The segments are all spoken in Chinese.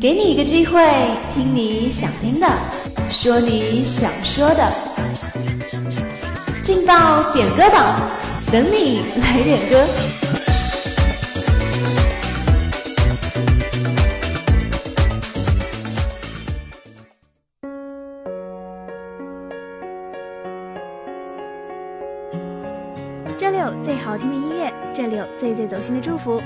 给你一个机会，听你想听的，说你想说的，劲爆点歌榜，等你来点歌。这里有最好听的音乐，这里有最最走心的祝福。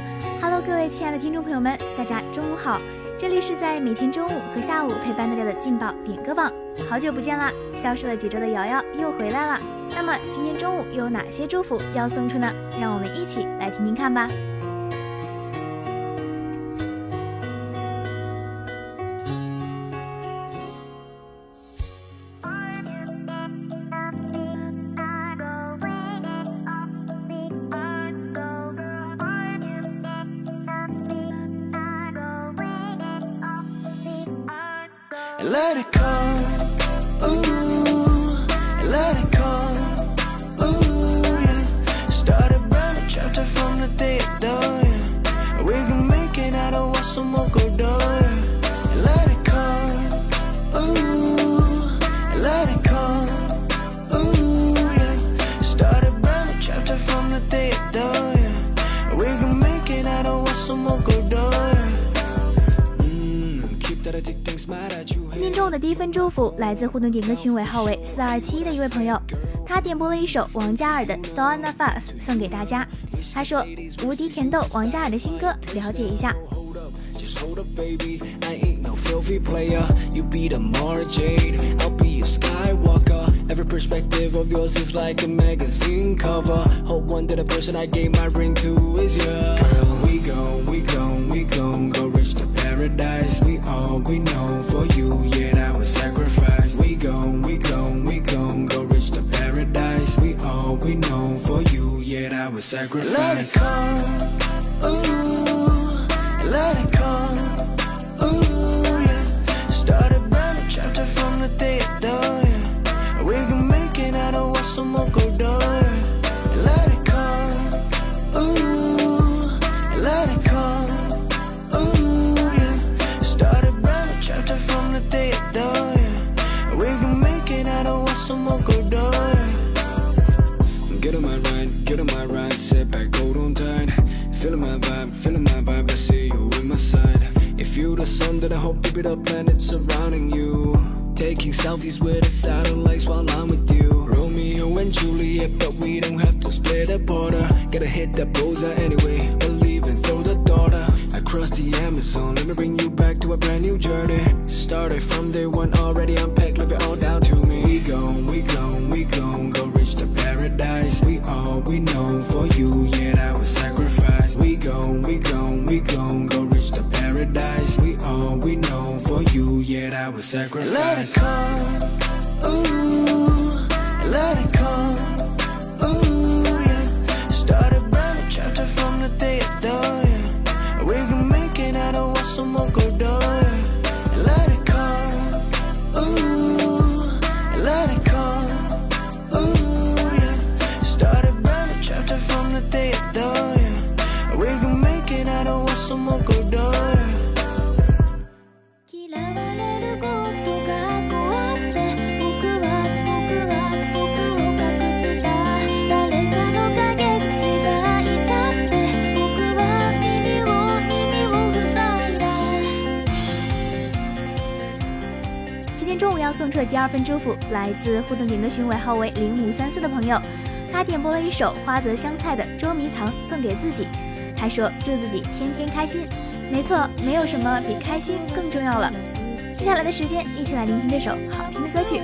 亲爱的听众朋友们，大家中午好！这里是在每天中午和下午陪伴大家的劲爆点歌榜。好久不见啦，消失了几周的瑶瑶又回来了。那么今天中午又有哪些祝福要送出呢？让我们一起来听听看吧。let it go. Ooh, let it go. 第一份祝福来自互动点歌群尾号为四二七的一位朋友，他点播了一首王嘉尔的《Donna Fuss》送给大家。他说：“无敌甜豆王嘉尔的新歌，了解一下。” Hold up, just hold up, baby. I ain't no filthy player. You be the Mara Jade, I'll be a Skywalker. Every perspective of yours is like a magazine cover. Hope one day the person I gave my ring to is you. Girl, we gon' we gon' we gon' go reach the paradise. We all we know sacrifice. Let it come, ooh, let it come, sun, then I hope to planet surrounding you. Taking selfies with the satellites while I'm with you. Romeo and Juliet, but we don't have to split a border. Gotta hit that bullseye anyway, believe and throw the daughter. I crossed the Amazon, let me bring you back to a brand new journey. Started from day one, already unpacked, leave it all down to me. We gon', we gon', we gon' go reach the paradise. We all we know for you, yeah, that was sacrifice. We gon', we gon', we gon' go sacrifice. Let it come, 送出的第二份祝福来自互动点歌群尾号为零五三四的朋友，他点播了一首花泽香菜的《捉迷藏》送给自己。他说祝自己天天开心。没错，没有什么比开心更重要了。接下来的时间，一起来聆听这首好听的歌曲。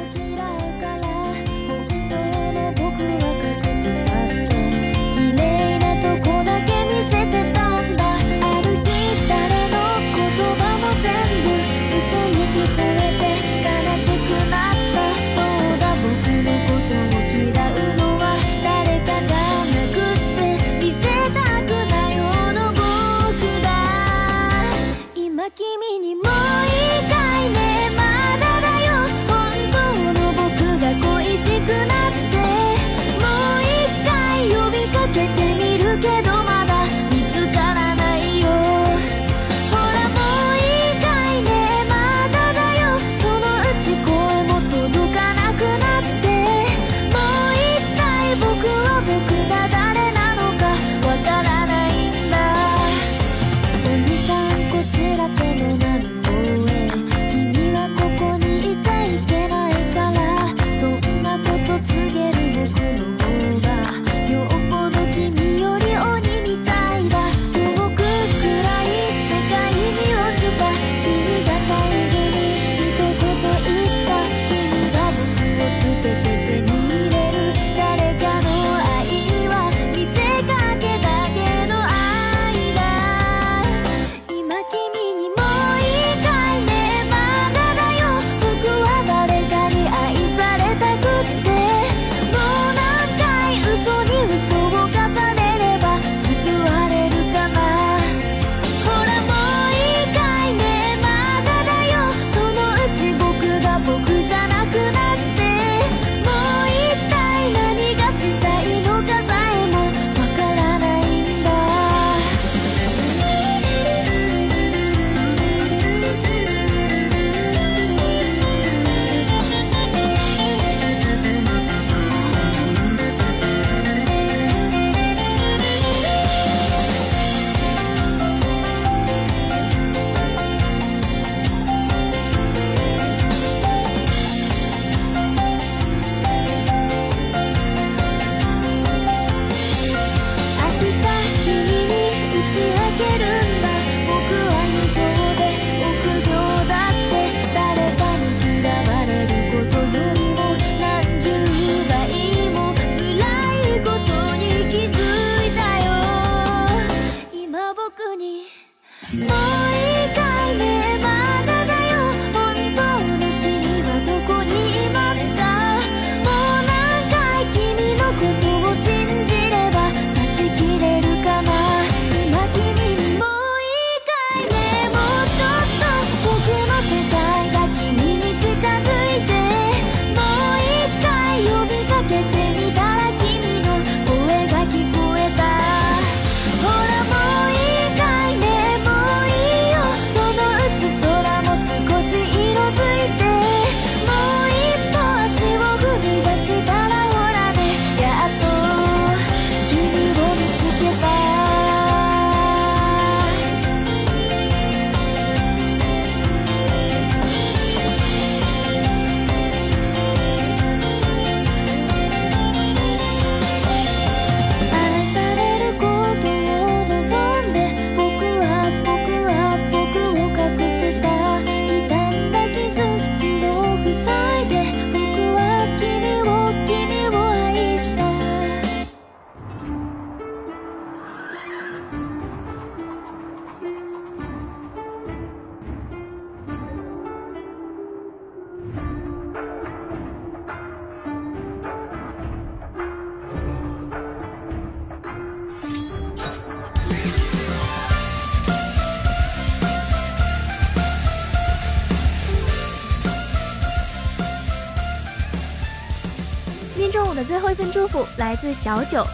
今天中午的最后一份祝福来自小九，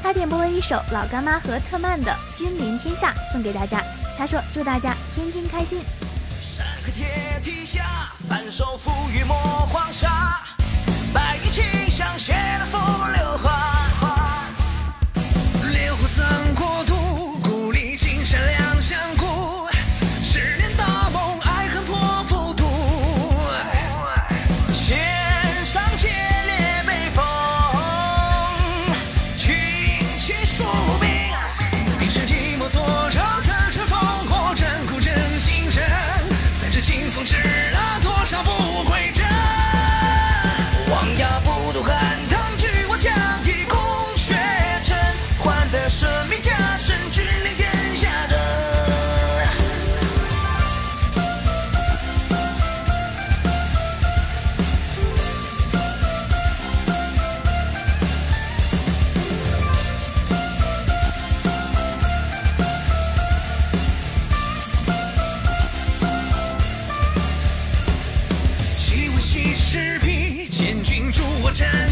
他点播了一首老干妈和特曼的《君临天下》送给大家。他说：“祝大家天天开心。”山河铁蹄下，反手覆雨抹黄沙，白衣卿相携的风流花。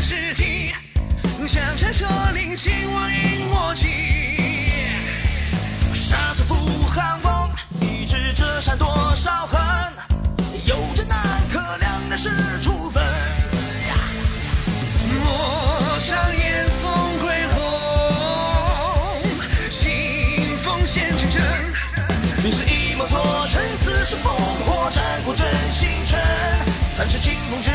我战士气。江山设立，秦王引我起。杀死扶汉翁，一指遮山多少恨。有着难可两难是处分。陌上烟送归鸿，清风显真真。你是一谋错成，此时烽火战鼓震星辰。三尺清风，值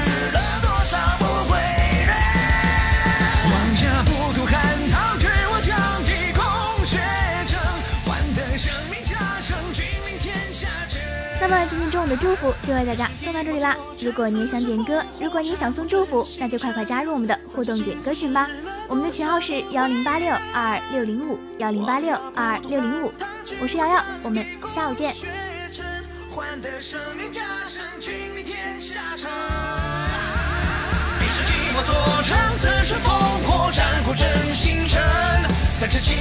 么今天中午的祝福就为大家送到这里啦。如果你也想点歌，如果你也想送祝福，那就快快加入我们的互动点歌群吧。我们的群号是幺零八六二六零五幺零八六二六零五。我是瑶瑶，我们下午见。换得生命加身，君临天下城。彼时寂寞坐城，此时烽火战鼓震星辰。三尺清